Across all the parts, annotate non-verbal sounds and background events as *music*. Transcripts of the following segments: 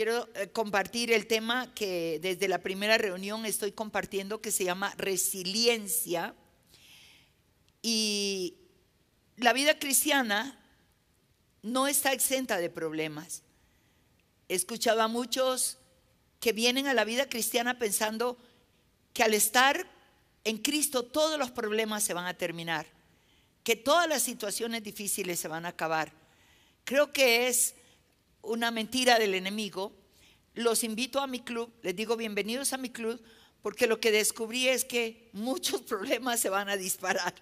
quiero eh, compartir el tema que desde la primera reunión estoy compartiendo que se llama resiliencia. Y la vida cristiana no está exenta de problemas. He escuchado a muchos que vienen a la vida cristiana pensando que al estar en Cristo todos los problemas se van a terminar, que todas las situaciones difíciles se van a acabar. Creo que es una mentira del enemigo. Los invito a mi club, les digo bienvenidos a mi club, porque lo que descubrí es que muchos *laughs* problemas se van a disparar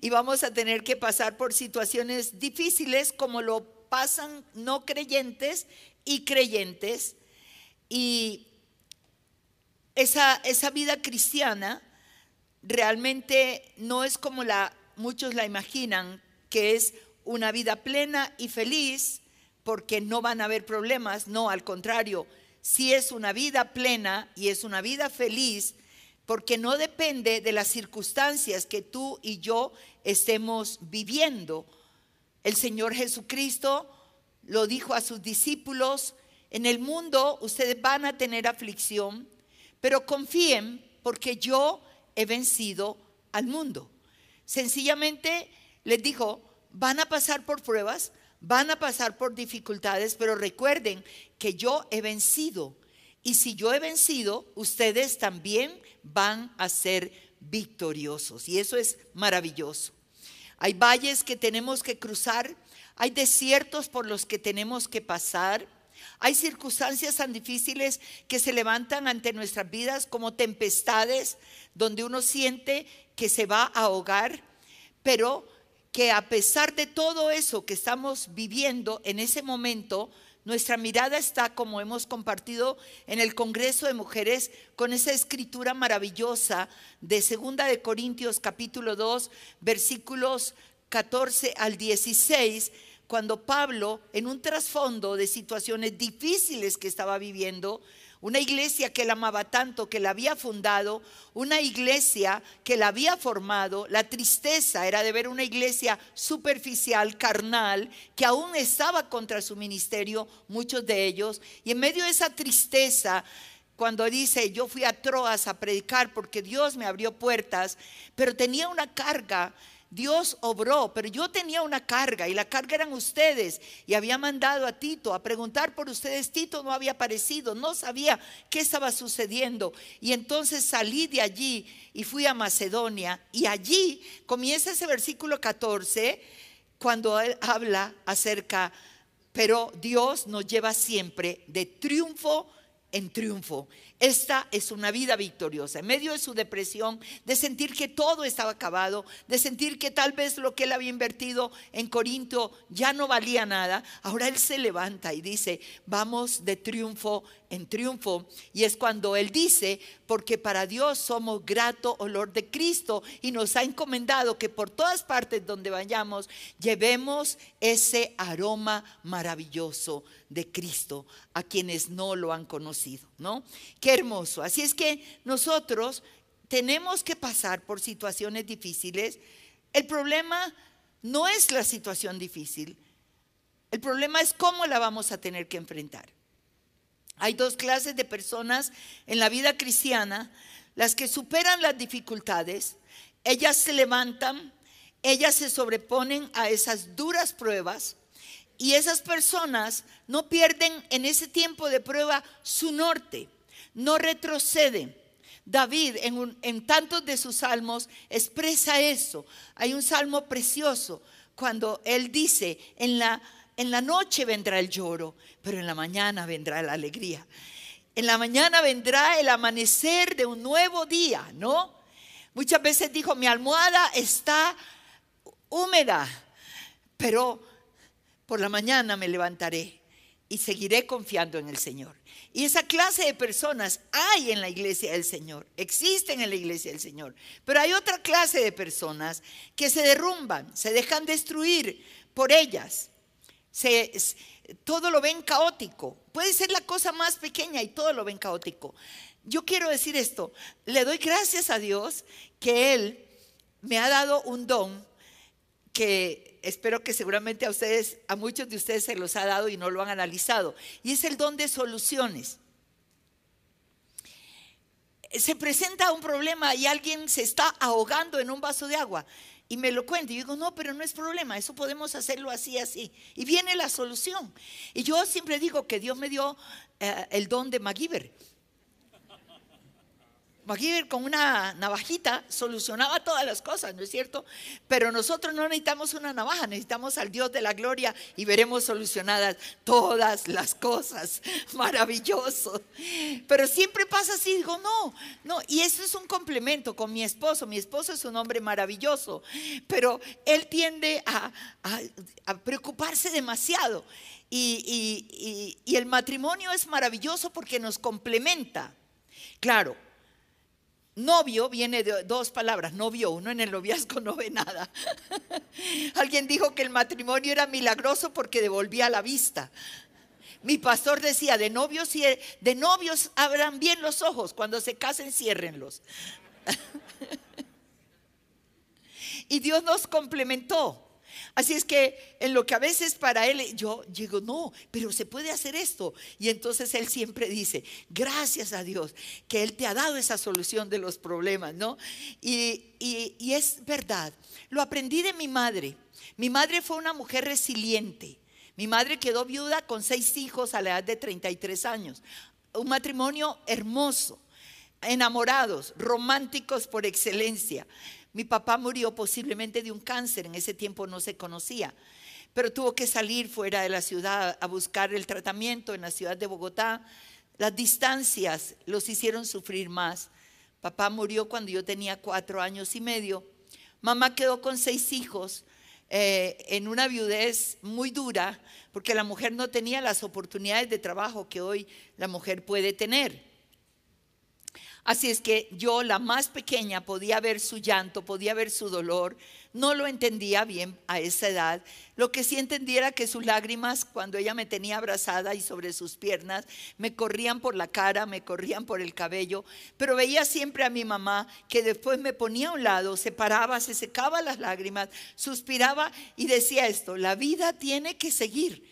y vamos a tener que pasar por situaciones difíciles como lo pasan no creyentes y creyentes. Y esa, esa vida cristiana realmente no es como la, muchos la imaginan, que es una vida plena y feliz porque no van a haber problemas, no, al contrario, si es una vida plena y es una vida feliz porque no depende de las circunstancias que tú y yo estemos viviendo. El Señor Jesucristo lo dijo a sus discípulos, en el mundo ustedes van a tener aflicción, pero confíen porque yo he vencido al mundo. Sencillamente les dijo, van a pasar por pruebas, van a pasar por dificultades, pero recuerden que yo he vencido. Y si yo he vencido, ustedes también van a ser victoriosos. Y eso es maravilloso. Hay valles que tenemos que cruzar, hay desiertos por los que tenemos que pasar, hay circunstancias tan difíciles que se levantan ante nuestras vidas como tempestades donde uno siente que se va a ahogar, pero que a pesar de todo eso que estamos viviendo en ese momento, nuestra mirada está, como hemos compartido en el Congreso de Mujeres, con esa escritura maravillosa de Segunda de Corintios capítulo 2, versículos 14 al 16, cuando Pablo, en un trasfondo de situaciones difíciles que estaba viviendo, una iglesia que él amaba tanto, que la había fundado, una iglesia que la había formado, la tristeza era de ver una iglesia superficial, carnal, que aún estaba contra su ministerio, muchos de ellos, y en medio de esa tristeza, cuando dice, yo fui a Troas a predicar porque Dios me abrió puertas, pero tenía una carga Dios obró, pero yo tenía una carga y la carga eran ustedes y había mandado a Tito a preguntar por ustedes. Tito no había aparecido, no sabía qué estaba sucediendo. Y entonces salí de allí y fui a Macedonia y allí comienza ese versículo 14 cuando él habla acerca, pero Dios nos lleva siempre de triunfo en triunfo. Esta es una vida victoriosa. En medio de su depresión, de sentir que todo estaba acabado, de sentir que tal vez lo que él había invertido en Corinto ya no valía nada, ahora él se levanta y dice, vamos de triunfo en triunfo. Y es cuando Él dice, porque para Dios somos grato olor de Cristo y nos ha encomendado que por todas partes donde vayamos llevemos ese aroma maravilloso de Cristo a quienes no lo han conocido, ¿no? Qué hermoso. Así es que nosotros tenemos que pasar por situaciones difíciles. El problema no es la situación difícil. El problema es cómo la vamos a tener que enfrentar. Hay dos clases de personas en la vida cristiana, las que superan las dificultades, ellas se levantan, ellas se sobreponen a esas duras pruebas y esas personas no pierden en ese tiempo de prueba su norte, no retroceden. David en, en tantos de sus salmos expresa eso. Hay un salmo precioso cuando él dice, en la en la noche vendrá el lloro, pero en la mañana vendrá la alegría. En la mañana vendrá el amanecer de un nuevo día, ¿no? Muchas veces dijo, mi almohada está húmeda, pero por la mañana me levantaré y seguiré confiando en el Señor. Y esa clase de personas hay en la iglesia del Señor, existen en la iglesia del Señor. Pero hay otra clase de personas que se derrumban, se dejan destruir por ellas todo lo ven caótico. Puede ser la cosa más pequeña y todo lo ven caótico. Yo quiero decir esto, le doy gracias a Dios que Él me ha dado un don que espero que seguramente a ustedes, a muchos de ustedes se los ha dado y no lo han analizado, y es el don de soluciones. Se presenta un problema y alguien se está ahogando en un vaso de agua y me lo cuenta. Y digo, no, pero no es problema, eso podemos hacerlo así, así. Y viene la solución. Y yo siempre digo que Dios me dio eh, el don de MacGyver. MacGyver con una navajita solucionaba todas las cosas, ¿no es cierto? Pero nosotros no necesitamos una navaja, necesitamos al Dios de la gloria y veremos solucionadas todas las cosas. *laughs* Maravilloso. Pero siempre pasa así, digo, no, no. Y eso es un complemento con mi esposo. Mi esposo es un hombre maravilloso, pero él tiende a, preocuparse demasiado. y el matrimonio es maravilloso porque nos complementa. Claro, Novio viene de dos palabras, novio, uno en el noviazgo no ve nada. *laughs* Alguien dijo que el matrimonio era milagroso porque devolvía la vista. Mi pastor decía, de novios, de novios abran bien los ojos, cuando se casen ciérrenlos. *laughs* y Dios nos complementó. Así es que en lo que a veces para él, yo digo, no, pero se puede hacer esto. Y entonces él siempre dice, gracias a Dios que Él te ha dado esa solución de los problemas, ¿no? Y, y es verdad, lo aprendí de mi madre. Mi madre fue una mujer resiliente. Mi madre quedó viuda con seis hijos a la edad de 33 años. Un matrimonio hermoso, enamorados, románticos por excelencia. Mi papá murió posiblemente de un cáncer, en ese tiempo no se conocía, pero tuvo que salir fuera de la ciudad a buscar el tratamiento en la ciudad de Bogotá. Las distancias los hicieron sufrir más. Papá murió cuando yo tenía cuatro años y medio. Mamá quedó con seis hijos eh, en una viudez muy dura porque la mujer no tenía las oportunidades de trabajo que hoy la mujer puede tener. Así es que yo, la más pequeña, podía ver su llanto, podía ver su dolor. No lo entendía bien a esa edad. Lo que sí entendía era que sus lágrimas, cuando ella me tenía abrazada y sobre sus piernas, me corrían por la cara, me corrían por el cabello. Pero veía siempre a mi mamá que después me ponía a un lado, se paraba, se secaba las lágrimas, suspiraba y decía esto, la vida tiene que seguir.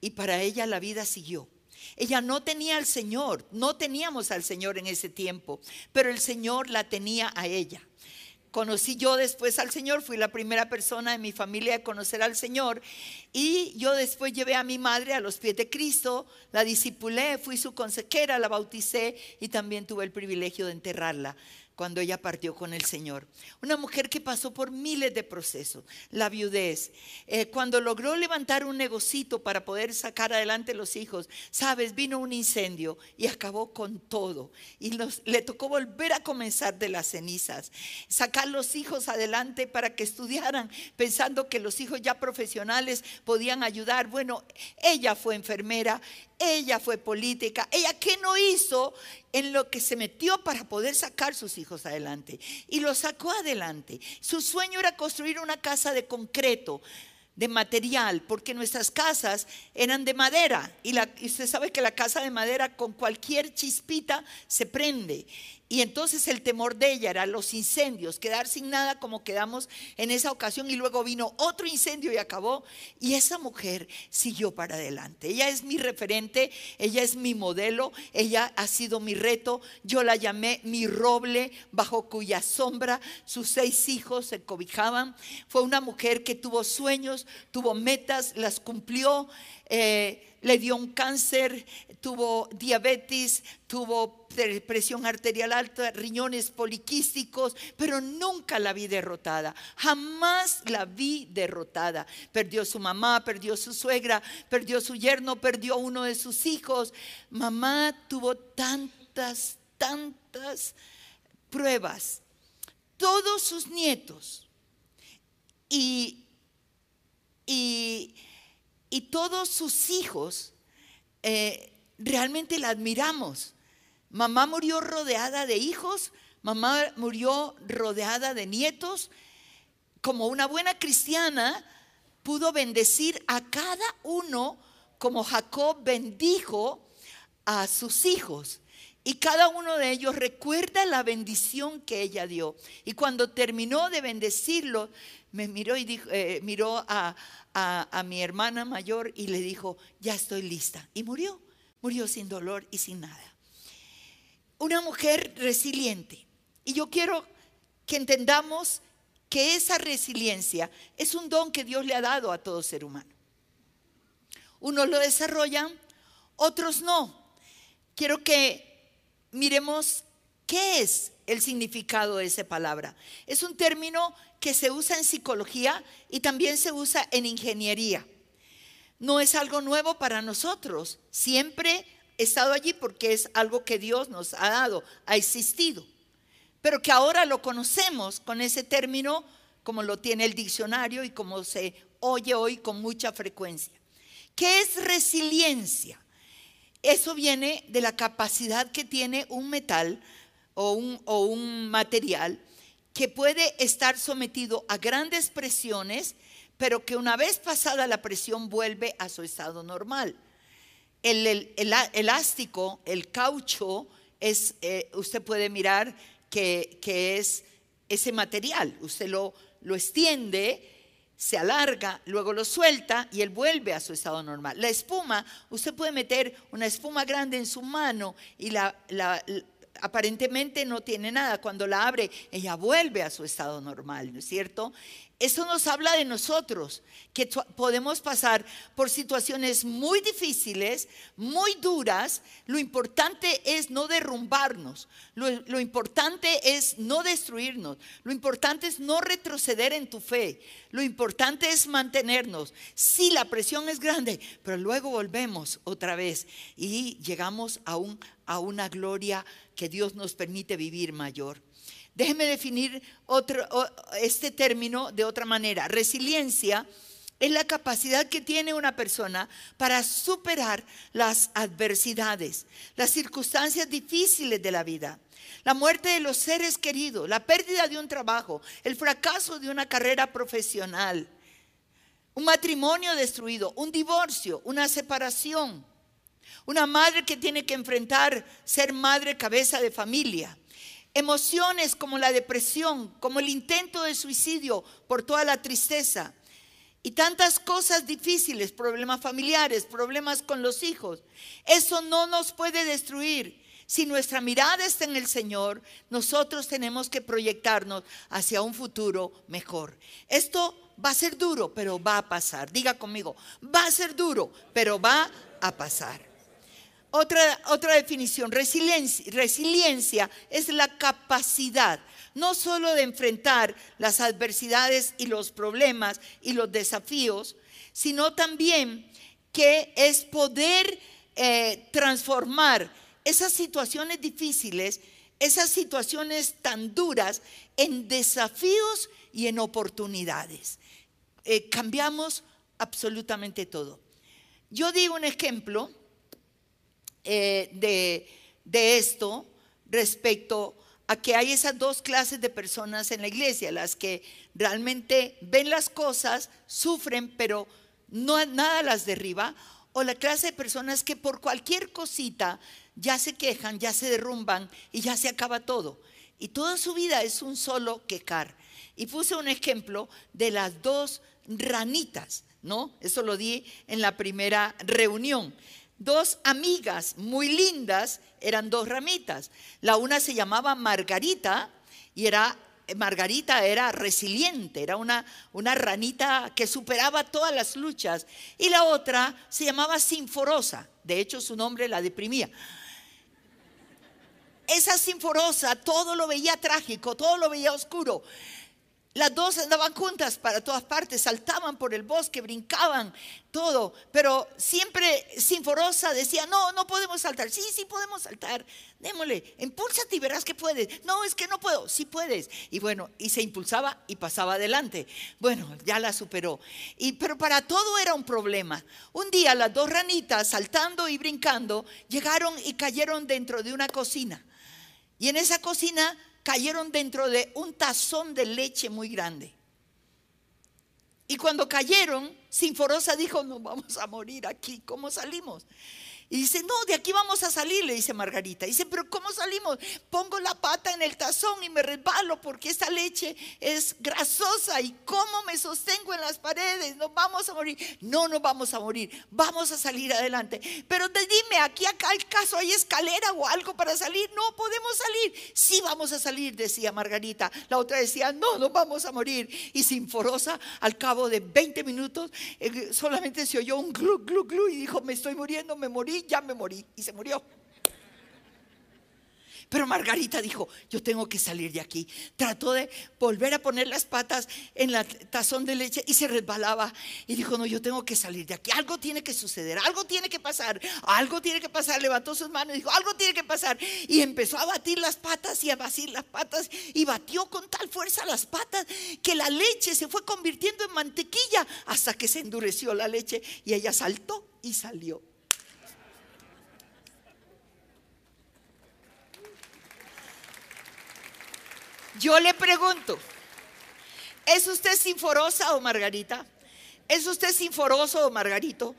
Y para ella la vida siguió. Ella no tenía al Señor, no teníamos al Señor en ese tiempo, pero el Señor la tenía a ella. Conocí yo después al Señor, fui la primera persona en mi familia a conocer al Señor y yo después llevé a mi madre a los pies de Cristo, la discipulé, fui su consejera, la bauticé y también tuve el privilegio de enterrarla cuando ella partió con el Señor. Una mujer que pasó por miles de procesos, la viudez, eh, cuando logró levantar un negocito para poder sacar adelante los hijos, sabes, vino un incendio y acabó con todo. Y le tocó volver a comenzar de las cenizas, sacar los hijos adelante para que estudiaran, pensando que los hijos ya profesionales podían ayudar. Bueno, ella fue enfermera, ella fue política. Ella, ¿qué no hizo en lo que se metió para poder sacar sus hijos adelante? Y lo sacó adelante. Su sueño era construir una casa de concreto de material, porque nuestras casas eran de madera y, y usted sabe que la casa de madera con cualquier chispita se prende. Y entonces el temor de ella era los incendios, quedar sin nada como quedamos en esa ocasión y luego vino otro incendio y acabó. Y esa mujer siguió para adelante. Ella es mi referente, ella es mi modelo, ella ha sido mi reto. Yo la llamé mi roble bajo cuya sombra sus seis hijos se cobijaban. Fue una mujer que tuvo sueños, tuvo metas, las cumplió. Eh, le dio un cáncer, tuvo diabetes, tuvo presión arterial alta, riñones poliquísticos, pero nunca la vi derrotada, jamás la vi derrotada. Perdió su mamá, perdió su suegra, perdió su yerno, perdió uno de sus hijos. Mamá tuvo tantas, tantas pruebas. Todos sus nietos y, y y todos sus hijos eh, realmente la admiramos. Mamá murió rodeada de hijos, mamá murió rodeada de nietos. Como una buena cristiana, pudo bendecir a cada uno como Jacob bendijo a sus hijos. Y cada uno de ellos recuerda la bendición que ella dio. Y cuando terminó de bendecirlo, me miró y dijo, eh, miró a, a mi hermana mayor y le dijo, ya estoy lista. Y murió, murió sin dolor y sin nada. Una mujer resiliente. Y yo quiero que entendamos que esa resiliencia es un don que Dios le ha dado a todo ser humano. Unos lo desarrollan, otros no. Quiero que miremos qué es el significado de esa palabra. Es un término que se usa en psicología y también se usa en ingeniería. No es algo nuevo para nosotros. Siempre he estado allí porque es algo que Dios nos ha dado, ha existido. Pero que ahora lo conocemos con ese término como lo tiene el diccionario y como se oye hoy con mucha frecuencia. ¿Qué es resiliencia? Eso viene de la capacidad que tiene un metal o un, material que puede estar sometido a grandes presiones, pero que una vez pasada la presión vuelve a su estado normal. El, elástico, el caucho, es, eh, usted puede mirar que, que, es ese material. Usted lo, lo extiende se alarga, luego lo suelta y él vuelve a su estado normal. La espuma, usted puede meter una espuma grande en su mano y la, aparentemente no tiene nada. Cuando la abre, ella vuelve a su estado normal, ¿no es cierto? Eso nos habla de nosotros, que podemos pasar por situaciones muy difíciles, muy duras. Lo importante es no derrumbarnos, lo, importante es no destruirnos, lo importante es no retroceder en tu fe, lo importante es mantenernos. Sí, la presión es grande, pero luego volvemos otra vez y llegamos a, un, a una gloria que Dios nos permite vivir mayor. Déjeme definir este término de otra manera. Resiliencia es la capacidad que tiene una persona para superar las adversidades, las circunstancias difíciles de la vida, la muerte de los seres queridos, la pérdida de un trabajo, el fracaso de una carrera profesional, un matrimonio destruido, un divorcio, una separación, una madre que tiene que enfrentar ser madre cabeza de familia Emociones como la depresión, como el intento de suicidio por toda la tristeza y tantas cosas difíciles, problemas familiares, problemas con los hijos. Eso no nos puede destruir. Si nuestra mirada está en el Señor, nosotros tenemos que proyectarnos hacia un futuro mejor. Esto va a ser duro, pero va a pasar. Diga conmigo, va a ser duro, pero va a pasar. Otra, otra definición, resiliencia, es la capacidad no solo de enfrentar las adversidades y los problemas y los desafíos, sino también que es poder eh, transformar esas situaciones difíciles, esas situaciones tan duras, en desafíos y en oportunidades. Eh, cambiamos absolutamente todo. Yo digo un ejemplo eh, de, esto respecto a que hay esas dos clases de personas en la iglesia, las que realmente ven las cosas, sufren, pero no, nada las derriba, o la clase de personas que por cualquier cosita ya se quejan, ya se derrumban y ya se acaba todo. Y toda su vida es un solo quejar. Y puse un ejemplo de las dos ranitas, ¿no? Eso lo di en la primera reunión dos amigas muy lindas, eran dos ramitas. La una se llamaba Margarita y era Margarita era resiliente, era una, una ranita que superaba todas las luchas. Y la otra se llamaba Sinforosa, de hecho su nombre la deprimía. Esa Sinforosa todo lo veía trágico, todo lo veía oscuro. Las dos andaban juntas para todas partes, saltaban por el bosque, brincaban, todo. Pero siempre Sinforosa decía, no, no podemos saltar. Sí, sí podemos saltar. Démosle, impúlsate y verás que puedes. No, es que no puedo. Sí puedes. Y bueno, y se impulsaba y pasaba adelante. Bueno, ya la superó. Y, pero para todo era un problema. Un día las dos ranitas, saltando y brincando, llegaron y cayeron dentro de una cocina. Y en esa cocina cayeron dentro de un tazón de leche muy grande. Y cuando cayeron, Sinforosa dijo, no vamos a morir aquí, ¿cómo salimos? Y dice, no, de aquí vamos a salir, le dice Margarita. Dice, pero ¿cómo salimos? Pongo la pata en el tazón y me resbalo porque esta leche es grasosa. ¿Y cómo me sostengo en las paredes? No vamos a morir. No, no vamos a morir. Vamos a salir adelante. Pero dime, aquí acá el caso hay escalera o algo para salir. No podemos salir. Sí vamos a salir, decía Margarita. La otra decía, no, no vamos a morir. Y Sinforosa, al cabo de 20 minutos, eh, solamente se oyó un glu, glu, glu y dijo, me estoy muriendo, me morí ya me morí. Y se murió. Pero Margarita dijo, yo tengo que salir de aquí. Trató de volver a poner las patas en la tazón de leche y se resbalaba. Y dijo, no, yo tengo que salir de aquí. Algo tiene que suceder, algo tiene que pasar, algo tiene que pasar. Levantó sus manos y dijo, algo tiene que pasar. Y empezó a batir las patas y a batir las patas. Y batió con tal fuerza las patas que la leche se fue convirtiendo en mantequilla hasta que se endureció la leche y ella saltó y salió. Yo le pregunto, ¿es usted sinforosa o Margarita? ¿Es usted sinforoso o Margarito?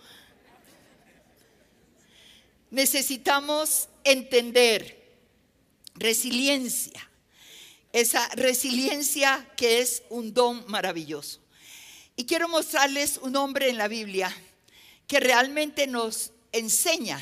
Necesitamos entender resiliencia, esa resiliencia que es un don maravilloso. Y quiero mostrarles un hombre en la Biblia que realmente nos enseña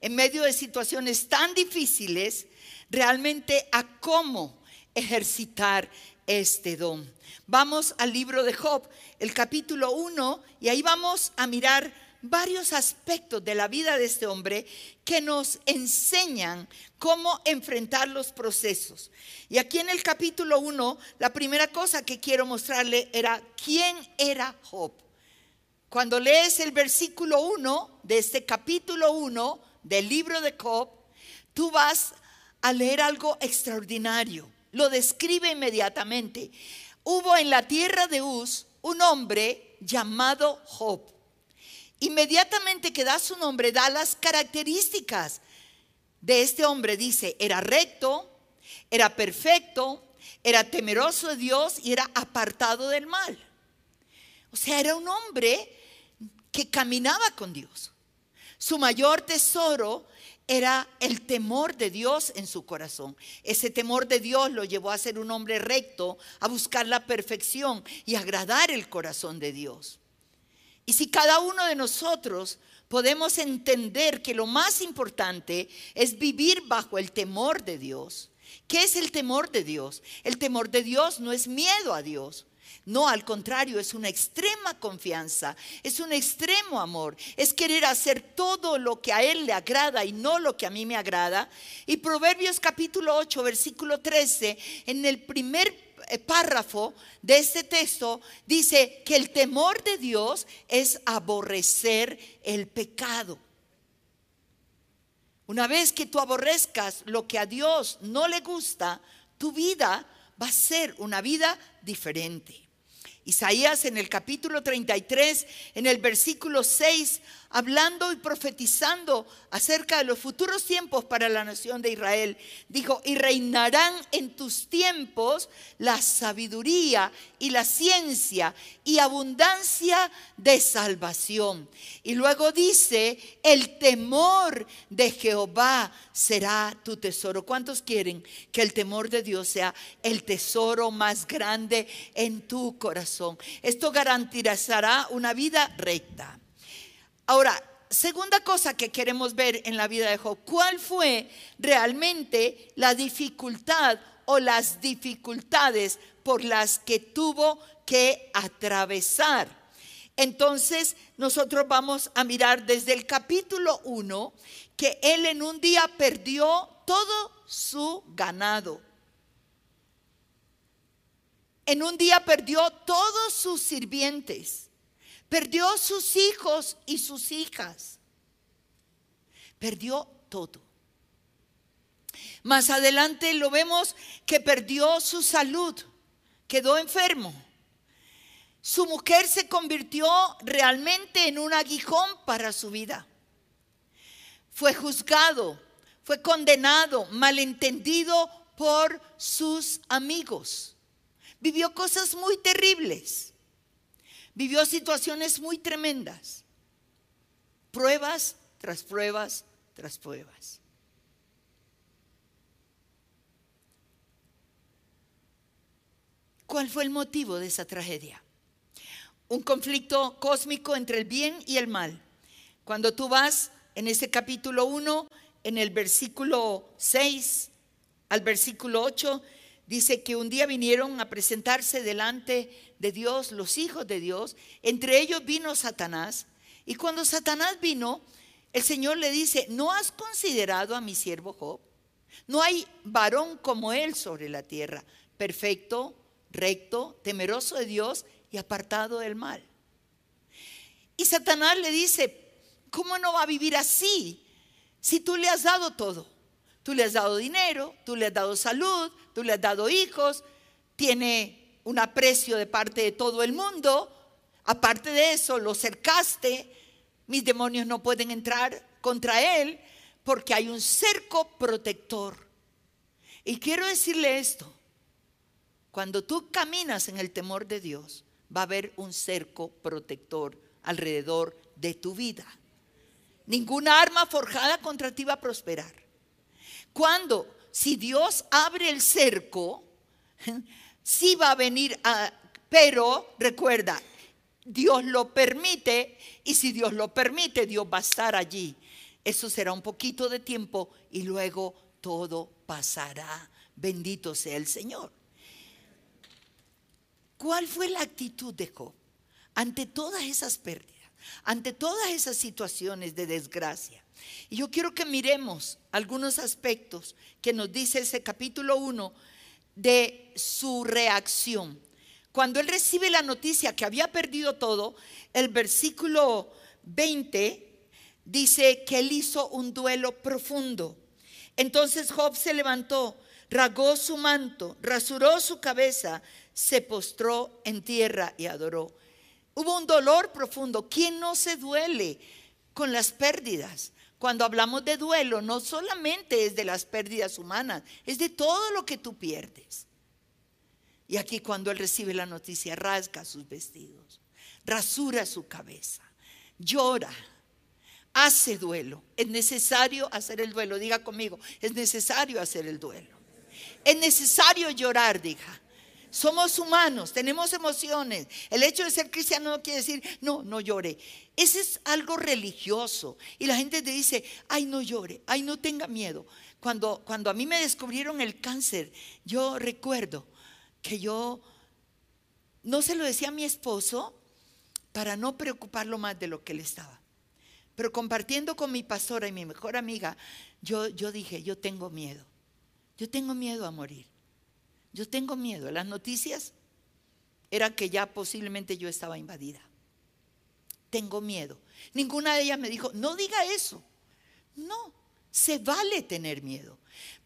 en medio de situaciones tan difíciles, realmente a cómo ejercitar este don. Vamos al libro de Job, el capítulo 1, y ahí vamos a mirar varios aspectos de la vida de este hombre que nos enseñan cómo enfrentar los procesos. Y aquí en el capítulo 1, la primera cosa que quiero mostrarle era quién era Job. Cuando lees el versículo 1 de este capítulo 1 del libro de Job, tú vas a leer algo extraordinario lo describe inmediatamente. Hubo en la tierra de Uz un hombre llamado Job. Inmediatamente que da su nombre, da las características de este hombre. Dice, era recto, era perfecto, era temeroso de Dios y era apartado del mal. O sea, era un hombre que caminaba con Dios. Su mayor tesoro era el temor de Dios en su corazón. Ese temor de Dios lo llevó a ser un hombre recto, a buscar la perfección y agradar el corazón de Dios. Y si cada uno de nosotros podemos entender que lo más importante es vivir bajo el temor de Dios. ¿Qué es el temor de Dios? El temor de Dios no es miedo a Dios. No, al contrario, es una extrema confianza, es un extremo amor, es querer hacer todo lo que a Él le agrada y no lo que a mí me agrada. Y Proverbios capítulo 8, versículo 13, en el primer eh, párrafo de este texto dice que el temor de Dios es aborrecer el pecado. Una vez que tú aborrezcas lo que a Dios no le gusta, tu vida va a ser una vida diferente. Isaías en el capítulo 33, en el versículo 6, hablando y profetizando acerca de los futuros tiempos para la nación de Israel, dijo, y reinarán en tus tiempos la sabiduría y la ciencia y abundancia de salvación. Y luego dice, el temor de Jehová será tu tesoro. ¿Cuántos quieren que el temor de Dios sea el tesoro más grande en tu corazón? Esto garantizará una vida recta. Ahora, segunda cosa que queremos ver en la vida de Job, ¿cuál fue realmente la dificultad o las dificultades por las que tuvo que atravesar? Entonces, nosotros vamos a mirar desde el capítulo 1 que él en un día perdió todo su ganado. En un día perdió todos sus sirvientes Perdió sus hijos y sus hijas. Perdió todo. Más adelante lo vemos que perdió su salud, quedó enfermo. Su mujer se convirtió realmente en un aguijón para su vida. Fue juzgado, fue condenado, malentendido por sus amigos. Vivió cosas muy terribles vivió situaciones muy tremendas, pruebas tras pruebas tras pruebas. ¿Cuál fue el motivo de esa tragedia? Un conflicto cósmico entre el bien y el mal. Cuando tú vas en ese capítulo 1, en el versículo 6 al versículo 8, dice que un día vinieron a presentarse delante de Dios los hijos de Dios. Entre ellos vino Satanás. Y cuando Satanás vino, el Señor le dice, ¿no has considerado a mi siervo Job? No hay varón como él sobre la tierra, perfecto, recto, temeroso de Dios y apartado del mal. Y Satanás le dice, ¿cómo no va a vivir así si tú le has dado todo? Tú le has dado dinero, tú le has dado salud, tú le has dado hijos, tiene un aprecio de parte de todo el mundo. Aparte de eso, lo cercaste, mis demonios no pueden entrar contra él porque hay un cerco protector. Y quiero decirle esto, cuando tú caminas en el temor de Dios, va a haber un cerco protector alrededor de tu vida. Ninguna arma forjada contra ti va a prosperar. Cuando, si Dios abre el cerco, sí va a venir pero recuerda, Dios lo permite y si Dios lo permite, Dios va a estar allí. Eso será un poquito de tiempo y luego todo pasará. Bendito sea el Señor. ¿Cuál fue la actitud de Job ante todas esas pérdidas, ante todas esas situaciones de desgracia? Y yo quiero que miremos algunos aspectos que nos dice ese capítulo 1 de su reacción. Cuando él recibe la noticia que había perdido todo, el versículo 20 dice que él hizo un duelo profundo. Entonces Job se levantó, rasgó su manto, rasuró su cabeza, se postró en tierra y adoró. Hubo un dolor profundo. ¿Quién no se duele con las pérdidas? Cuando hablamos de duelo, no solamente es de las pérdidas humanas, es de todo lo que tú pierdes. Y aquí cuando él recibe la noticia, rasga sus vestidos, rasura su cabeza, llora, hace duelo. Es necesario hacer el duelo. Diga conmigo, es necesario hacer el duelo. Es necesario llorar, diga. Somos humanos, tenemos emociones. El hecho de ser cristiano no quiere decir, no, no llore. Ese es algo religioso. Y la gente te dice, ay, no llore, ay, no tenga miedo. Cuando, cuando a mí me descubrieron el cáncer, yo recuerdo que yo no se lo decía a mi esposo para no preocuparlo más de lo que él estaba. Pero compartiendo con mi pastora y mi mejor amiga, yo, yo dije, yo tengo miedo. Yo tengo miedo a morir. Yo tengo miedo. Las noticias eran que ya posiblemente yo estaba invadida. Tengo miedo. Ninguna de ellas me dijo, no diga eso. No, se vale tener miedo.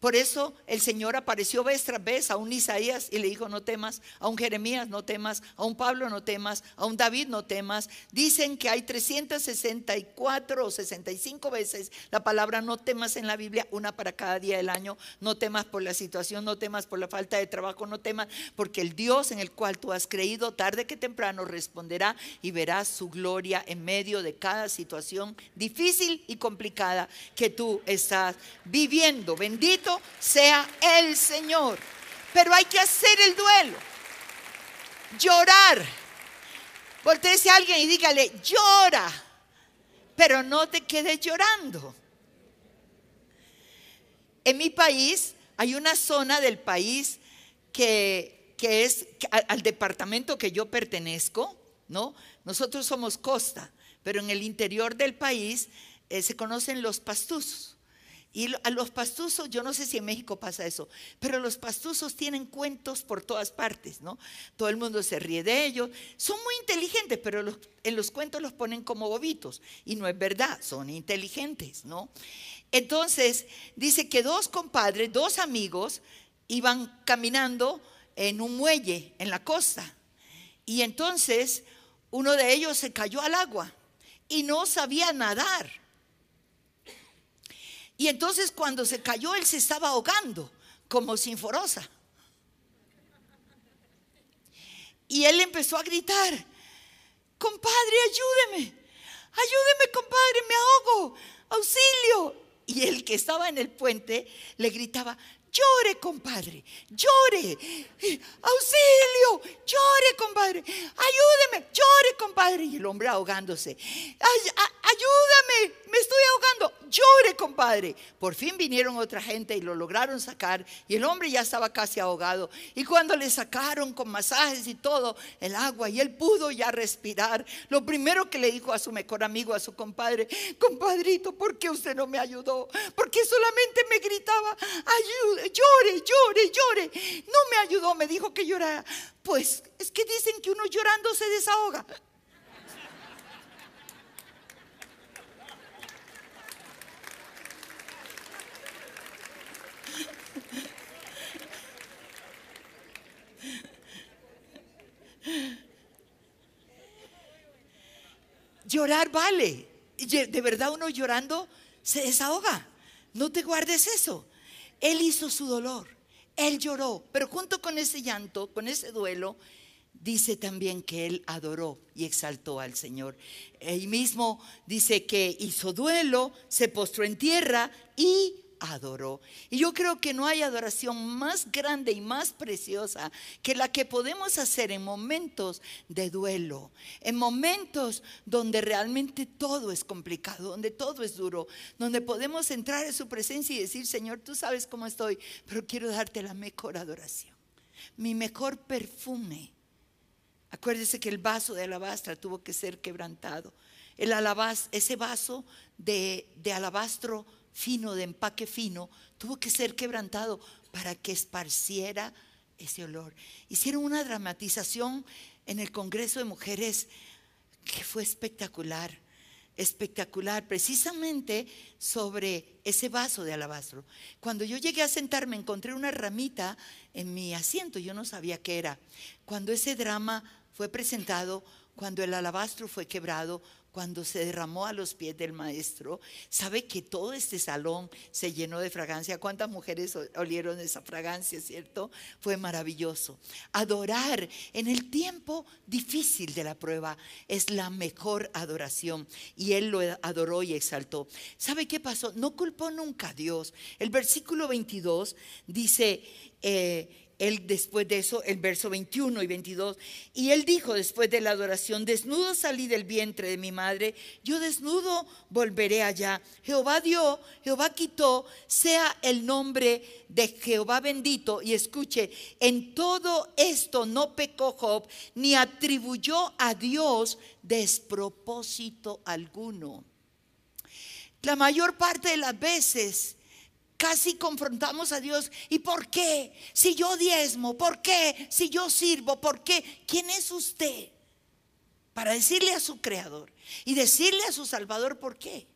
Por eso el Señor apareció vez tras vez a un Isaías y le dijo, no temas, a un Jeremías no temas, a un Pablo no temas, a un David no temas. Dicen que hay 364 o 65 veces la palabra no temas en la Biblia, una para cada día del año. No temas por la situación, no temas por la falta de trabajo, no temas porque el Dios en el cual tú has creído tarde que temprano responderá y verás su gloria en medio de cada situación difícil y complicada que tú estás viviendo. Bendito sea el Señor. Pero hay que hacer el duelo. Llorar. Voltese a alguien y dígale, llora. Pero no te quedes llorando. En mi país hay una zona del país que, que es al departamento que yo pertenezco, ¿no? Nosotros somos costa, pero en el interior del país eh, se conocen los pastuzos. Y a los pastuzos, yo no sé si en México pasa eso, pero los pastuzos tienen cuentos por todas partes, ¿no? Todo el mundo se ríe de ellos. Son muy inteligentes, pero en los cuentos los ponen como bobitos. Y no es verdad, son inteligentes, ¿no? Entonces, dice que dos compadres, dos amigos, iban caminando en un muelle en la costa. Y entonces uno de ellos se cayó al agua y no sabía nadar. Y entonces cuando se cayó, él se estaba ahogando, como sinforosa. Y él empezó a gritar, compadre, ayúdeme, ayúdeme, compadre, me ahogo, auxilio. Y el que estaba en el puente le gritaba, llore, compadre, llore, auxilio, llore, compadre, ayúdeme, llore, compadre. Y el hombre ahogándose, ayúdame, me estoy ahogando, llore, compadre. Por fin vinieron otra gente y lo lograron sacar y el hombre ya estaba casi ahogado. Y cuando le sacaron con masajes y todo el agua y él pudo ya respirar, lo primero que le dijo a su mejor amigo, a su compadre, compadrito, ¿por qué usted no me ayudó? Porque solamente me gritaba, ayude, llore, llore, llore. No me ayudó, me dijo que llorara. Pues es que dicen que uno llorando se desahoga. Llorar vale. De verdad uno llorando se desahoga. No te guardes eso. Él hizo su dolor. Él lloró. Pero junto con ese llanto, con ese duelo, dice también que él adoró y exaltó al Señor. Él mismo dice que hizo duelo, se postró en tierra y adoró. Y yo creo que no hay adoración más grande y más preciosa que la que podemos hacer en momentos de duelo, en momentos donde realmente todo es complicado, donde todo es duro, donde podemos entrar en su presencia y decir, Señor, tú sabes cómo estoy, pero quiero darte la mejor adoración, mi mejor perfume. Acuérdese que el vaso de alabastra tuvo que ser quebrantado. El alabaz, ese vaso de, de alabastro fino, de empaque fino, tuvo que ser quebrantado para que esparciera ese olor. Hicieron una dramatización en el Congreso de Mujeres que fue espectacular, espectacular, precisamente sobre ese vaso de alabastro. Cuando yo llegué a sentarme encontré una ramita en mi asiento, yo no sabía qué era. Cuando ese drama fue presentado, cuando el alabastro fue quebrado, cuando se derramó a los pies del maestro, sabe que todo este salón se llenó de fragancia. ¿Cuántas mujeres olieron esa fragancia, cierto? Fue maravilloso. Adorar en el tiempo difícil de la prueba es la mejor adoración. Y él lo adoró y exaltó. ¿Sabe qué pasó? No culpó nunca a Dios. El versículo 22 dice... Eh, él después de eso, el verso 21 y 22, y él dijo después de la adoración, desnudo salí del vientre de mi madre, yo desnudo volveré allá. Jehová dio, Jehová quitó, sea el nombre de Jehová bendito. Y escuche, en todo esto no pecó Job, ni atribuyó a Dios despropósito alguno. La mayor parte de las veces Casi confrontamos a Dios. ¿Y por qué? Si yo diezmo, ¿por qué? Si yo sirvo, ¿por qué? ¿Quién es usted? Para decirle a su creador y decirle a su salvador por qué.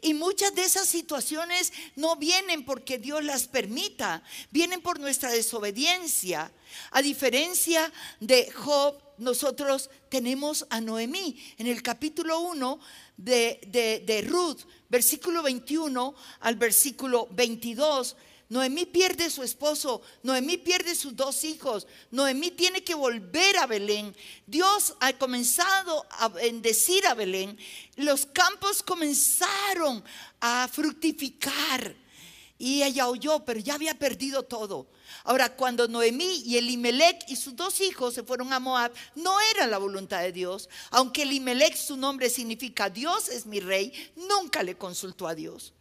Y muchas de esas situaciones no vienen porque Dios las permita, vienen por nuestra desobediencia. A diferencia de Job, nosotros tenemos a Noemí. En el capítulo 1 de, de, Ruth, versículo 21 al versículo 22, Noemí pierde su esposo, Noemí pierde sus dos hijos, Noemí tiene que volver a Belén. Dios ha comenzado a bendecir a Belén. Los campos comenzaron a fructificar. Y ella oyó, pero ya había perdido todo. Ahora, cuando Noemí y Elimelech y sus dos hijos se fueron a Moab, no era la voluntad de Dios. Aunque Elimelech, su nombre significa Dios es mi rey, nunca le consultó a Dios.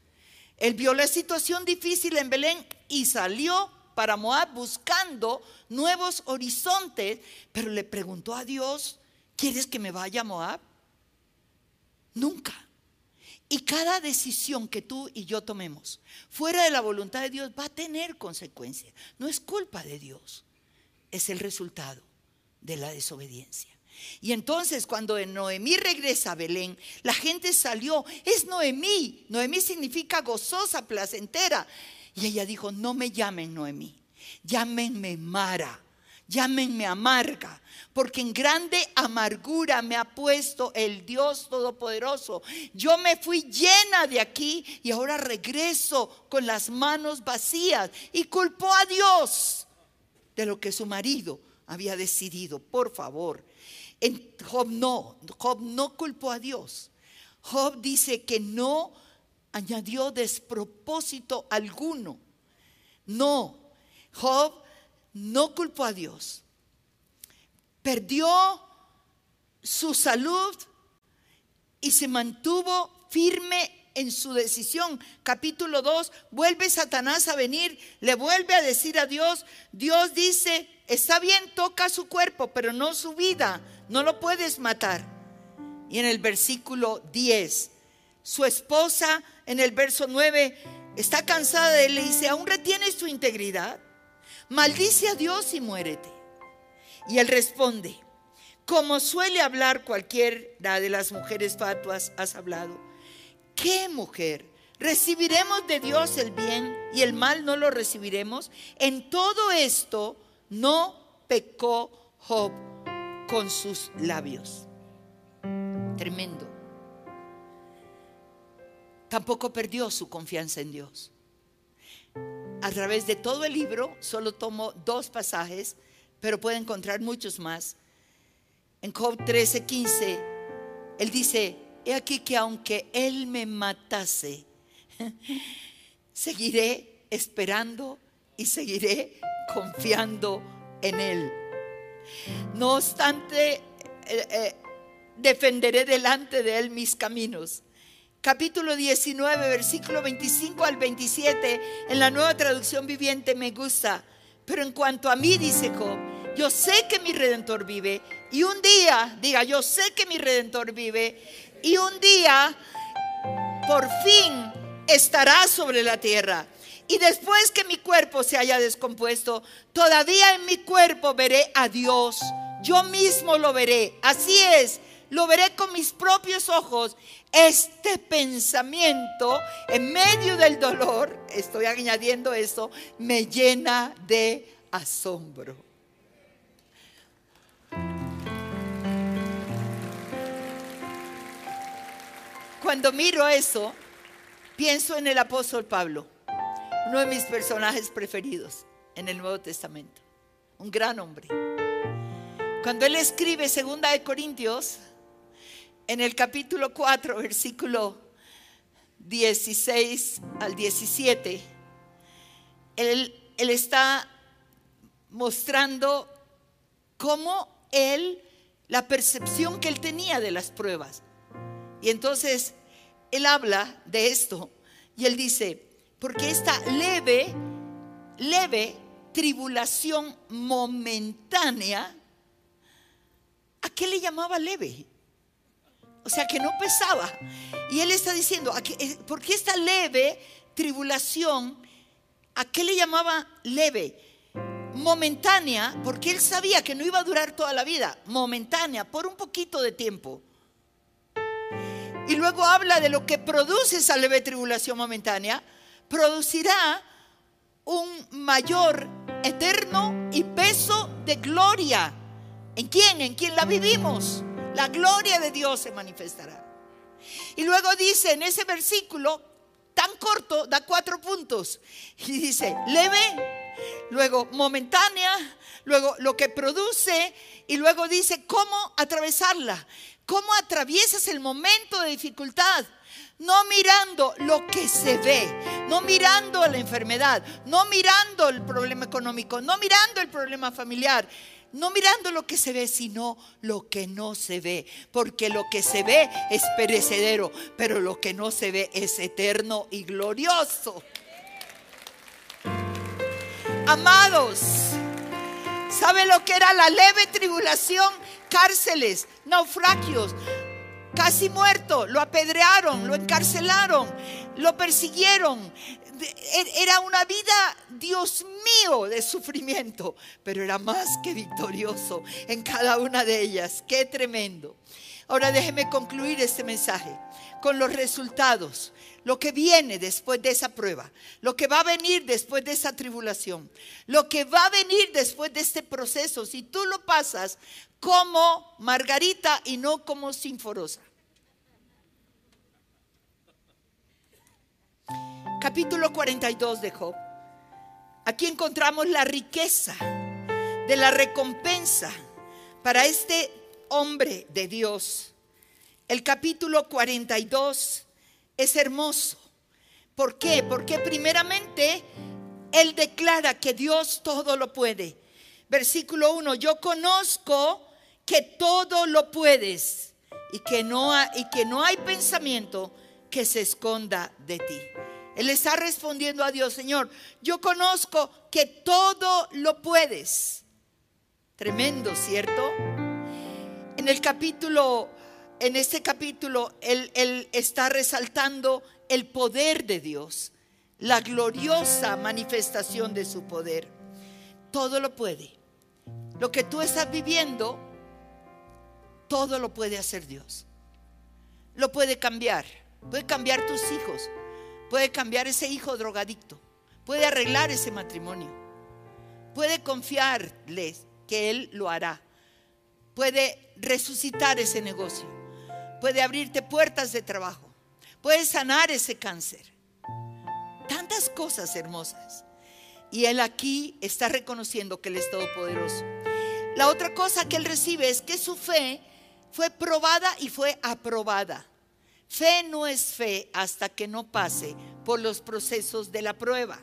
Él vio la situación difícil en Belén y salió para Moab buscando nuevos horizontes, pero le preguntó a Dios, ¿quieres que me vaya a Moab? Nunca. Y cada decisión que tú y yo tomemos fuera de la voluntad de Dios va a tener consecuencias. No es culpa de Dios, es el resultado de la desobediencia. Y entonces cuando Noemí regresa a Belén, la gente salió, es Noemí. Noemí significa gozosa, placentera. Y ella dijo, no me llamen Noemí, llámenme Mara llámenme amarga, porque en grande amargura me ha puesto el Dios Todopoderoso. Yo me fui llena de aquí y ahora regreso con las manos vacías y culpó a Dios de lo que su marido había decidido. Por favor, en Job no, Job no culpó a Dios. Job dice que no añadió despropósito alguno. No, Job no culpó a Dios. Perdió su salud y se mantuvo firme en su decisión. Capítulo 2, vuelve Satanás a venir, le vuelve a decir a Dios, Dios dice, está bien, toca su cuerpo, pero no su vida, no lo puedes matar. Y en el versículo 10, su esposa en el verso 9 está cansada de él, le dice, ¿aún retienes tu integridad? Maldice a Dios y muérete. Y él responde, como suele hablar cualquiera de las mujeres fatuas, has hablado. ¿Qué mujer? ¿Recibiremos de Dios el bien y el mal no lo recibiremos? En todo esto no pecó Job con sus labios. Tremendo. Tampoco perdió su confianza en Dios. A través de todo el libro, solo tomo dos pasajes, pero puede encontrar muchos más en Job 13, 15, él dice, he aquí que aunque él me matase, *laughs* seguiré esperando y seguiré confiando en él. No obstante, eh, eh, defenderé delante de él mis caminos. Capítulo 19, versículo 25 al 27, en la nueva traducción viviente me gusta. Pero en cuanto a mí, dice Job, yo sé que mi redentor vive y un día, diga, yo sé que mi redentor vive y un día por fin estará sobre la tierra. Y después que mi cuerpo se haya descompuesto, todavía en mi cuerpo veré a Dios. Yo mismo lo veré. Así es, lo veré con mis propios ojos. Este pensamiento, en medio del dolor, estoy añadiendo esto, me llena de asombro. Cuando miro eso, pienso en el apóstol Pablo, uno de mis personajes preferidos en el Nuevo Testamento, un gran hombre. Cuando él escribe Segunda de Corintios, en el capítulo 4, versículo 16 al 17, él, él está mostrando cómo él, la percepción que él tenía de las pruebas. Y entonces él habla de esto y él dice, porque esta leve, leve tribulación momentánea, ¿a qué le llamaba leve? O sea, que no pesaba. Y él está diciendo, eh, ¿por qué esta leve tribulación, a qué le llamaba leve? Momentánea, porque él sabía que no iba a durar toda la vida, momentánea, por un poquito de tiempo. Y luego habla de lo que produce esa leve tribulación momentánea, producirá un mayor, eterno y peso de gloria. ¿En quién? ¿En quién la vivimos? La gloria de Dios se manifestará. Y luego dice en ese versículo tan corto, da cuatro puntos. Y dice, leve, luego momentánea, luego lo que produce y luego dice cómo atravesarla cómo atraviesas el momento de dificultad. No mirando lo que se ve, no mirando la enfermedad, no mirando el problema económico, no mirando el problema familiar, no mirando lo que se ve, sino lo que no se ve. Porque lo que se ve es perecedero, pero lo que no se ve es eterno y glorioso. Amados, ¿sabe lo que era la leve tribulación? cárceles, naufragios, casi muerto, lo apedrearon, lo encarcelaron, lo persiguieron. E-, era una vida, Dios mío, de sufrimiento, pero era más que victorioso en cada una de ellas. Qué tremendo. Ahora déjeme concluir este mensaje con los resultados, lo que viene después de esa prueba, lo que va a venir después de esa tribulación, lo que va a venir después de este proceso. Si tú lo pasas como Margarita y no como Sinforosa. Capítulo 42 de Job. Aquí encontramos la riqueza de la recompensa para este hombre de Dios. El capítulo 42 es hermoso. ¿Por qué? Porque primeramente Él declara que Dios todo lo puede. Versículo 1, yo conozco que todo lo puedes y que no, y que no hay pensamiento que se esconda de ti. Él está respondiendo a Dios, Señor, yo conozco que todo lo puedes. Tremendo, ¿cierto? En el capítulo, en este capítulo, él, está resaltando el poder de Dios, la gloriosa manifestación de su poder. Todo lo puede. Lo que tú estás viviendo, todo lo puede hacer Dios. Lo puede cambiar. Puede cambiar tus hijos. Puede cambiar ese hijo drogadicto. Puede arreglar ese matrimonio. Puede confiarles que Él lo hará. Puede resucitar ese negocio. Puede abrirte puertas de trabajo. Puede sanar ese cáncer. Tantas cosas hermosas. Y Él aquí está reconociendo que Él es todopoderoso. La otra cosa que Él recibe es que su fe fue probada y fue aprobada. Fe no es fe hasta que no pase por los procesos de la prueba.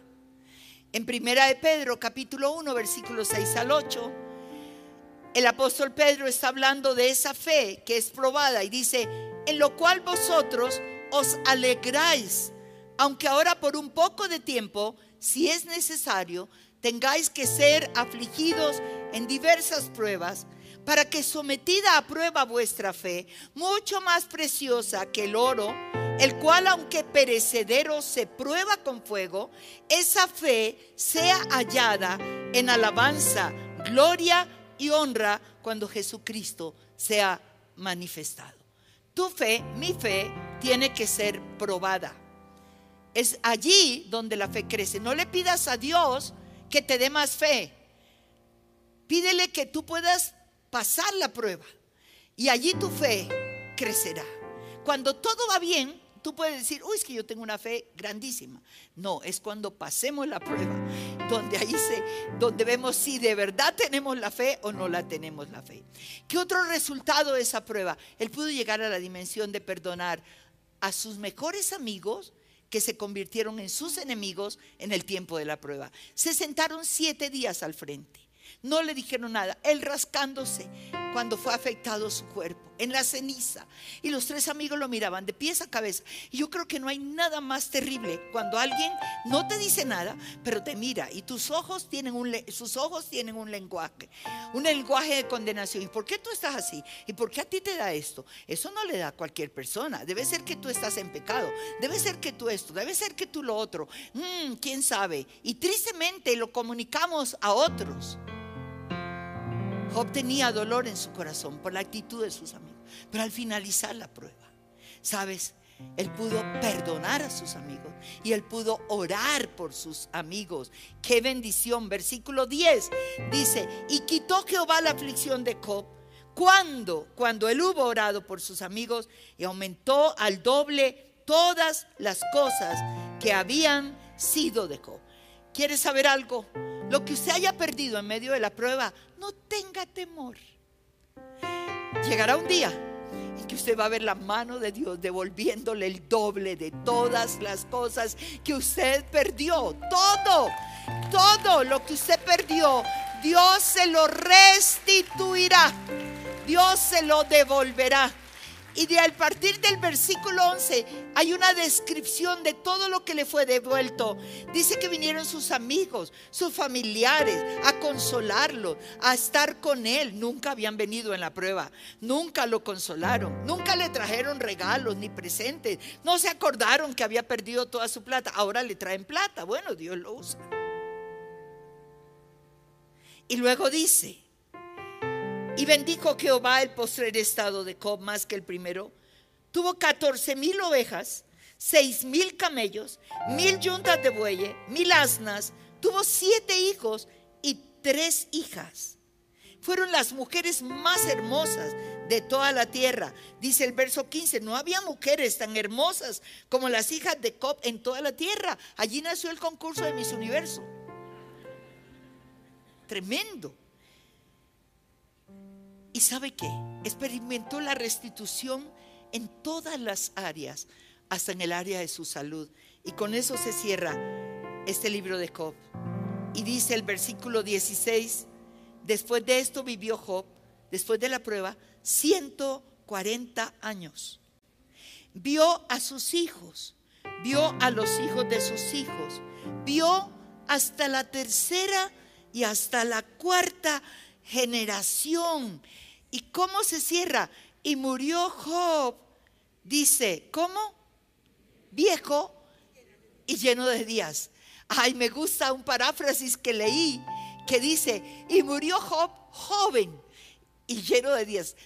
En Primera de Pedro, capítulo 1, versículos 6 al 8, el apóstol Pedro está hablando de esa fe que es probada y dice, en lo cual vosotros os alegráis, aunque ahora por un poco de tiempo, si es necesario, tengáis que ser afligidos en diversas pruebas para que sometida a prueba vuestra fe, mucho más preciosa que el oro, el cual aunque perecedero se prueba con fuego, esa fe sea hallada en alabanza, gloria y honra cuando Jesucristo sea manifestado. Tu fe, mi fe, tiene que ser probada. Es allí donde la fe crece. No le pidas a Dios que te dé más fe. Pídele que tú puedas pasar la prueba y allí tu fe crecerá. Cuando todo va bien, tú puedes decir, uy, es que yo tengo una fe grandísima. No, es cuando pasemos la prueba, *laughs* donde ahí se, donde vemos si de verdad tenemos la fe o no la tenemos la fe. ¿Qué otro resultado de esa prueba? Él pudo llegar a la dimensión de perdonar a sus mejores amigos que se convirtieron en sus enemigos en el tiempo de la prueba. Se sentaron siete días al frente. No le dijeron nada. Él rascándose cuando fue afectado su cuerpo, en la ceniza. Y los tres amigos lo miraban de pies a cabeza. Y yo creo que no hay nada más terrible cuando alguien no te dice nada, pero te mira y tus ojos tienen un, sus ojos tienen un lenguaje, un lenguaje de condenación. ¿Y por qué tú estás así? ¿Y por qué a ti te da esto? Eso no le da a cualquier persona. Debe ser que tú estás en pecado. Debe ser que tú esto. Debe ser que tú lo otro. Mm, ¿Quién sabe? Y tristemente lo comunicamos a otros. Job tenía dolor en su corazón por la actitud de sus amigos. Pero al finalizar la prueba, ¿sabes? Él pudo perdonar a sus amigos y él pudo orar por sus amigos. Qué bendición. Versículo 10 dice, y quitó Jehová la aflicción de Job. ¿Cuándo? Cuando él hubo orado por sus amigos y aumentó al doble todas las cosas que habían sido de Job. ¿Quieres saber algo? Lo que usted haya perdido en medio de la prueba, no tenga temor. Llegará un día en que usted va a ver la mano de Dios devolviéndole el doble de todas las cosas que usted perdió. Todo, todo lo que usted perdió, Dios se lo restituirá. Dios se lo devolverá. Y de al partir del versículo 11 hay una descripción de todo lo que le fue devuelto. Dice que vinieron sus amigos, sus familiares a consolarlo, a estar con él. Nunca habían venido en la prueba, nunca lo consolaron, nunca le trajeron regalos ni presentes. No se acordaron que había perdido toda su plata. Ahora le traen plata. Bueno, Dios lo usa. Y luego dice, y bendijo Jehová el postrer estado de Cob más que el primero. Tuvo 14 mil ovejas, seis mil camellos, mil yuntas de bueyes, mil asnas. Tuvo siete hijos y tres hijas. Fueron las mujeres más hermosas de toda la tierra. Dice el verso 15, no había mujeres tan hermosas como las hijas de Cob en toda la tierra. Allí nació el concurso de Miss Universo. Tremendo. ¿Y sabe qué? Experimentó la restitución en todas las áreas, hasta en el área de su salud. Y con eso se cierra este libro de Job. Y dice el versículo 16, después de esto vivió Job, después de la prueba, 140 años. Vio a sus hijos, vio a los hijos de sus hijos, vio hasta la tercera y hasta la cuarta generación. ¿Y cómo se cierra? Y murió Job, dice, ¿cómo? Viejo y lleno de días. Ay, me gusta un paráfrasis que leí que dice, y murió Job joven y lleno de días.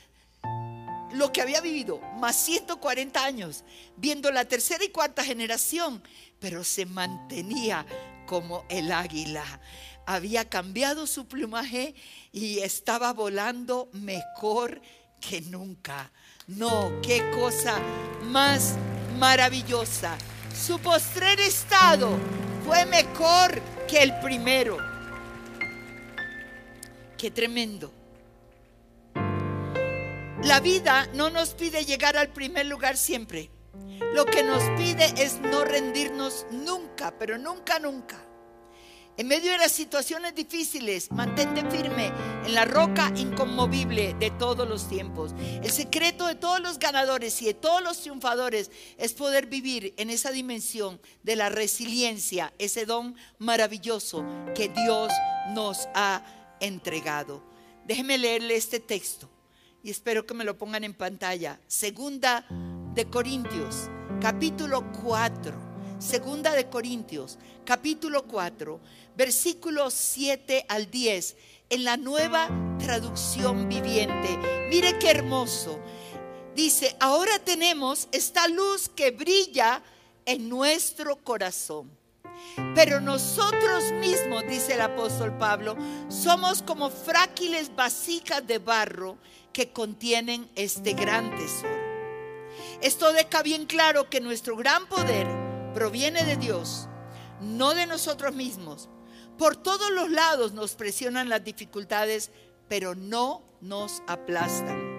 Lo que había vivido, más 140 años, viendo la tercera y cuarta generación, pero se mantenía como el águila. Había cambiado su plumaje y estaba volando mejor que nunca. No, qué cosa más maravillosa. Su postrer estado fue mejor que el primero. Qué tremendo. La vida no nos pide llegar al primer lugar siempre. Lo que nos pide es no rendirnos nunca, pero nunca, nunca. En medio de las situaciones difíciles, mantente firme en la roca inconmovible de todos los tiempos. El secreto de todos los ganadores y de todos los triunfadores es poder vivir en esa dimensión de la resiliencia, ese don maravilloso que Dios nos ha entregado. Déjeme leerle este texto y espero que me lo pongan en pantalla. Segunda de Corintios, capítulo 4. Segunda de Corintios, capítulo 4, versículos 7 al 10, en la nueva traducción viviente. Mire qué hermoso. Dice, ahora tenemos esta luz que brilla en nuestro corazón. Pero nosotros mismos, dice el apóstol Pablo, somos como frágiles vasijas de barro que contienen este gran tesoro. Esto deja bien claro que nuestro gran poder proviene de Dios, no de nosotros mismos. Por todos los lados nos presionan las dificultades, pero no nos aplastan.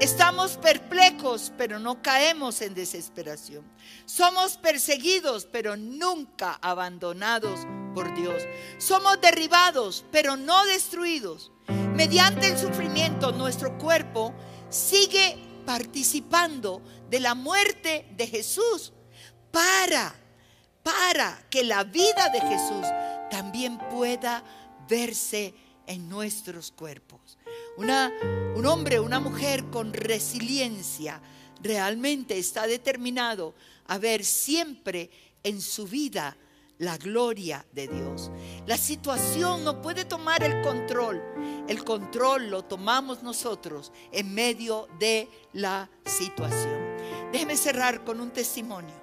Estamos perplejos, pero no caemos en desesperación. Somos perseguidos, pero nunca abandonados por Dios. Somos derribados, pero no destruidos. Mediante el sufrimiento, nuestro cuerpo sigue participando de la muerte de Jesús para, para que la vida de Jesús también pueda verse en nuestros cuerpos. Un hombre, una mujer con resiliencia realmente está determinado a ver siempre en su vida la gloria de Dios. La situación no puede tomar el control. El control lo tomamos nosotros en medio de la situación. Déjeme cerrar con un testimonio.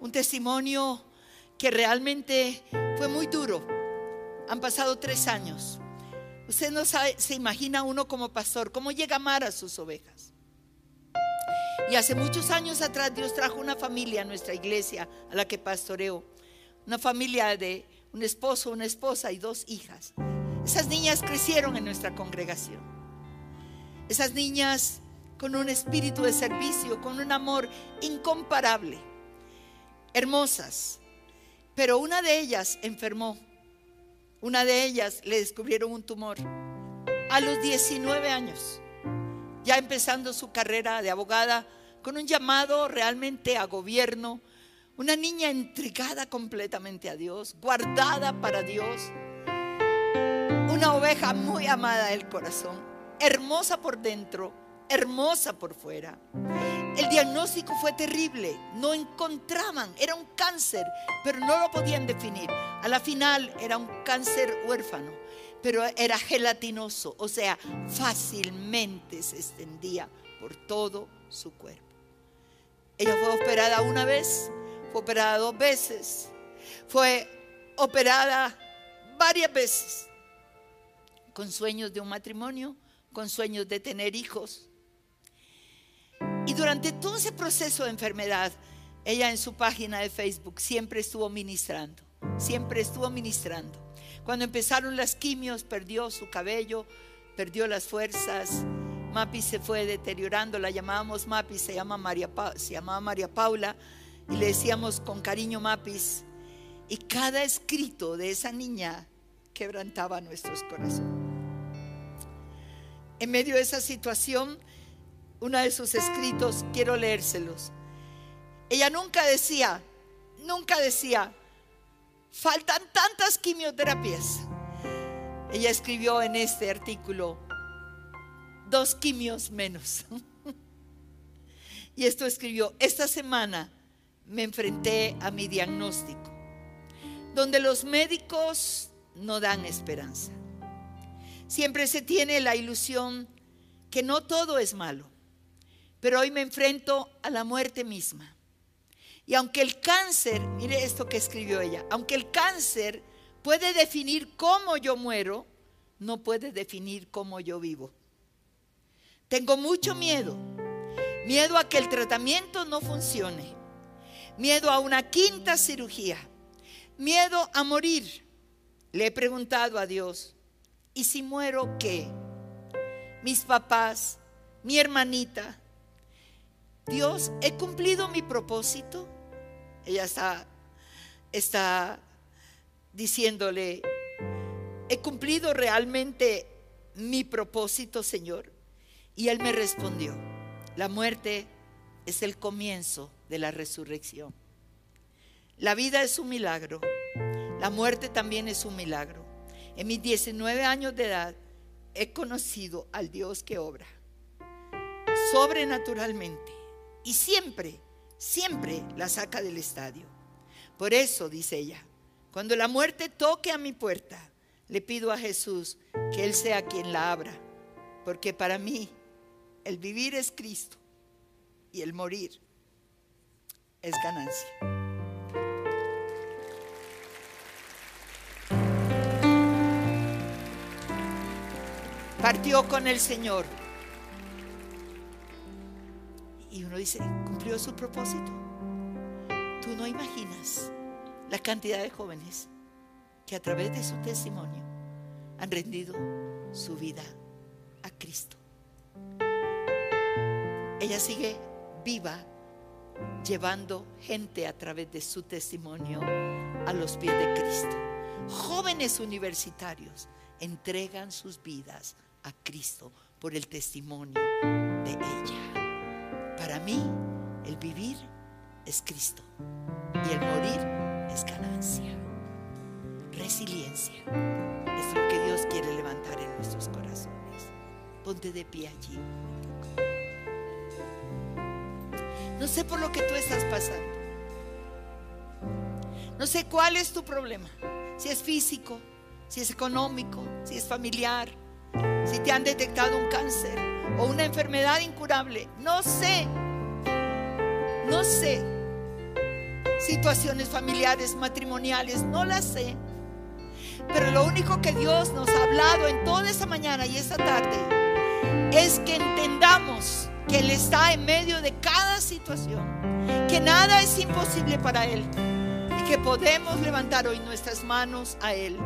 Un testimonio que realmente fue muy duro. Han pasado tres años. Usted no sabe, se imagina uno como pastor, cómo llega a amar a sus ovejas. Y hace muchos años atrás Dios trajo una familia a nuestra iglesia a la que pastoreo. Una familia de un esposo, una esposa y dos hijas. Esas niñas crecieron en nuestra congregación. Esas niñas con un espíritu de servicio, con un amor incomparable. Hermosas. Pero una de ellas enfermó. Una de ellas le descubrieron un tumor a los 19 años, ya empezando su carrera de abogada, con un llamado realmente a gobierno, una niña entregada completamente a Dios, guardada para Dios, una oveja muy amada del corazón, hermosa por dentro, hermosa por fuera. El diagnóstico fue terrible, no encontraban, era un cáncer, pero no lo podían definir. A la final era un cáncer huérfano, pero era gelatinoso, o sea, fácilmente se extendía por todo su cuerpo. Ella fue operada una vez, operada dos veces, fue operada varias veces, con sueños de un matrimonio, con sueños de tener hijos y durante todo ese proceso de enfermedad, ella en su página de Facebook siempre estuvo ministrando, siempre estuvo ministrando. Cuando empezaron las quimios, perdió su cabello, perdió las fuerzas. Mapi se fue deteriorando, la llamábamos Mapi, se, llama María, se llamaba María Paula. Y le decíamos con cariño Mapis. Y cada escrito de esa niña quebrantaba nuestros corazones. En medio de esa situación, uno de sus escritos, quiero leérselos. Ella nunca decía, nunca decía, faltan tantas quimioterapias. Ella escribió en este artículo, dos quimios menos. *laughs* y esto escribió, esta semana me enfrenté a mi diagnóstico, donde los médicos no dan esperanza. Siempre se tiene la ilusión que no todo es malo, pero hoy me enfrento a la muerte misma. Y aunque el cáncer, mire esto que escribió ella, aunque el cáncer puede definir cómo yo muero, no puede definir cómo yo vivo. Tengo mucho miedo, miedo a que el tratamiento no funcione, miedo a una quinta cirugía, miedo a morir. Le he preguntado a Dios, ¿y si muero qué? Mis papás, mi hermanita. Dios, ¿he cumplido mi propósito? Ella está, está diciéndole, ¿he cumplido realmente mi propósito, Señor? Y él me respondió, la muerte es el comienzo de la resurrección. La vida es un milagro, la muerte también es un milagro. En mis 19 años de edad he conocido al Dios que obra sobrenaturalmente y siempre, siempre la saca del estadio. Por eso, dice ella, cuando la muerte toque a mi puerta, le pido a Jesús que Él sea quien la abra, porque para mí el vivir es Cristo y el morir es ganancia. Partió con el Señor. Y uno dice, cumplió su propósito. Tú no imaginas la cantidad de jóvenes que a través de su testimonio han rendido su vida a Cristo. Ella sigue viva llevando gente a través de su testimonio a los pies de Cristo. Jóvenes universitarios entregan sus vidas a Cristo por el testimonio de ella. Para mí, el vivir es Cristo y el morir es ganancia. Resiliencia es lo que Dios quiere levantar en nuestros corazones. Ponte de pie allí. No sé por lo que tú estás pasando. No sé cuál es tu problema. Si es físico, si es económico, si es familiar, si te han detectado un cáncer o una enfermedad incurable. No sé. No sé. Situaciones familiares, matrimoniales, no las sé. Pero lo único que Dios nos ha hablado en toda esa mañana y esta tarde es que entendamos que Él está en medio de cada situación, que nada es imposible para Él y que podemos levantar hoy nuestras manos a Él,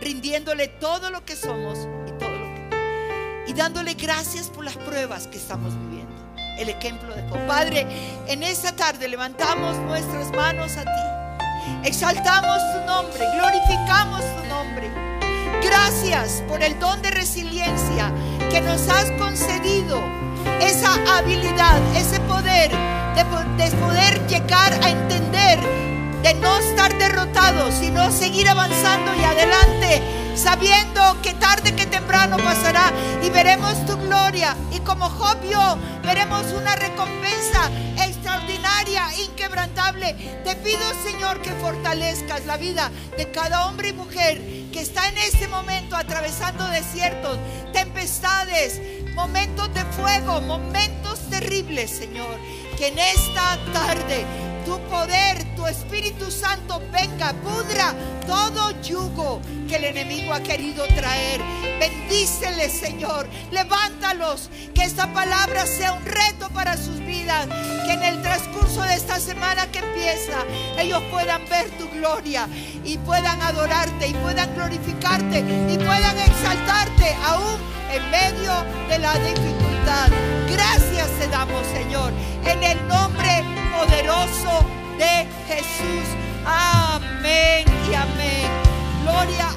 rindiéndole todo lo que somos y todo lo que y dándole gracias por las pruebas que estamos viviendo. El ejemplo de Padre, en esta tarde levantamos nuestras manos a ti. Exaltamos tu nombre, glorificamos tu nombre. Gracias por el don de resiliencia que nos has concedido esa habilidad, ese poder de, poder llegar a entender, de no estar derrotados, sino seguir avanzando y adelante, sabiendo que tarde que temprano pasará y veremos tu gloria. Y como Job vio, veremos una recompensa extraordinaria, inquebrantable. Te pido, Señor, que fortalezcas la vida de cada hombre y mujer que está en este momento atravesando desiertos, tempestades, momentos de fuego, momentos terribles, Señor. Que en esta tarde tu poder, tu Espíritu Santo venga, pudra todo yugo que el enemigo ha querido traer. Bendíceles, Señor. Levántalos. Que esta palabra sea un reto para sus vidas. Que en el transcurso de esta semana que empieza, ellos puedan ver tu gloria y puedan adorarte y puedan glorificarte y puedan exaltarte aún en medio de la dificultad. Gracias te damos, Señor, en el nombre poderoso de Jesús. Amén y amén. Gloria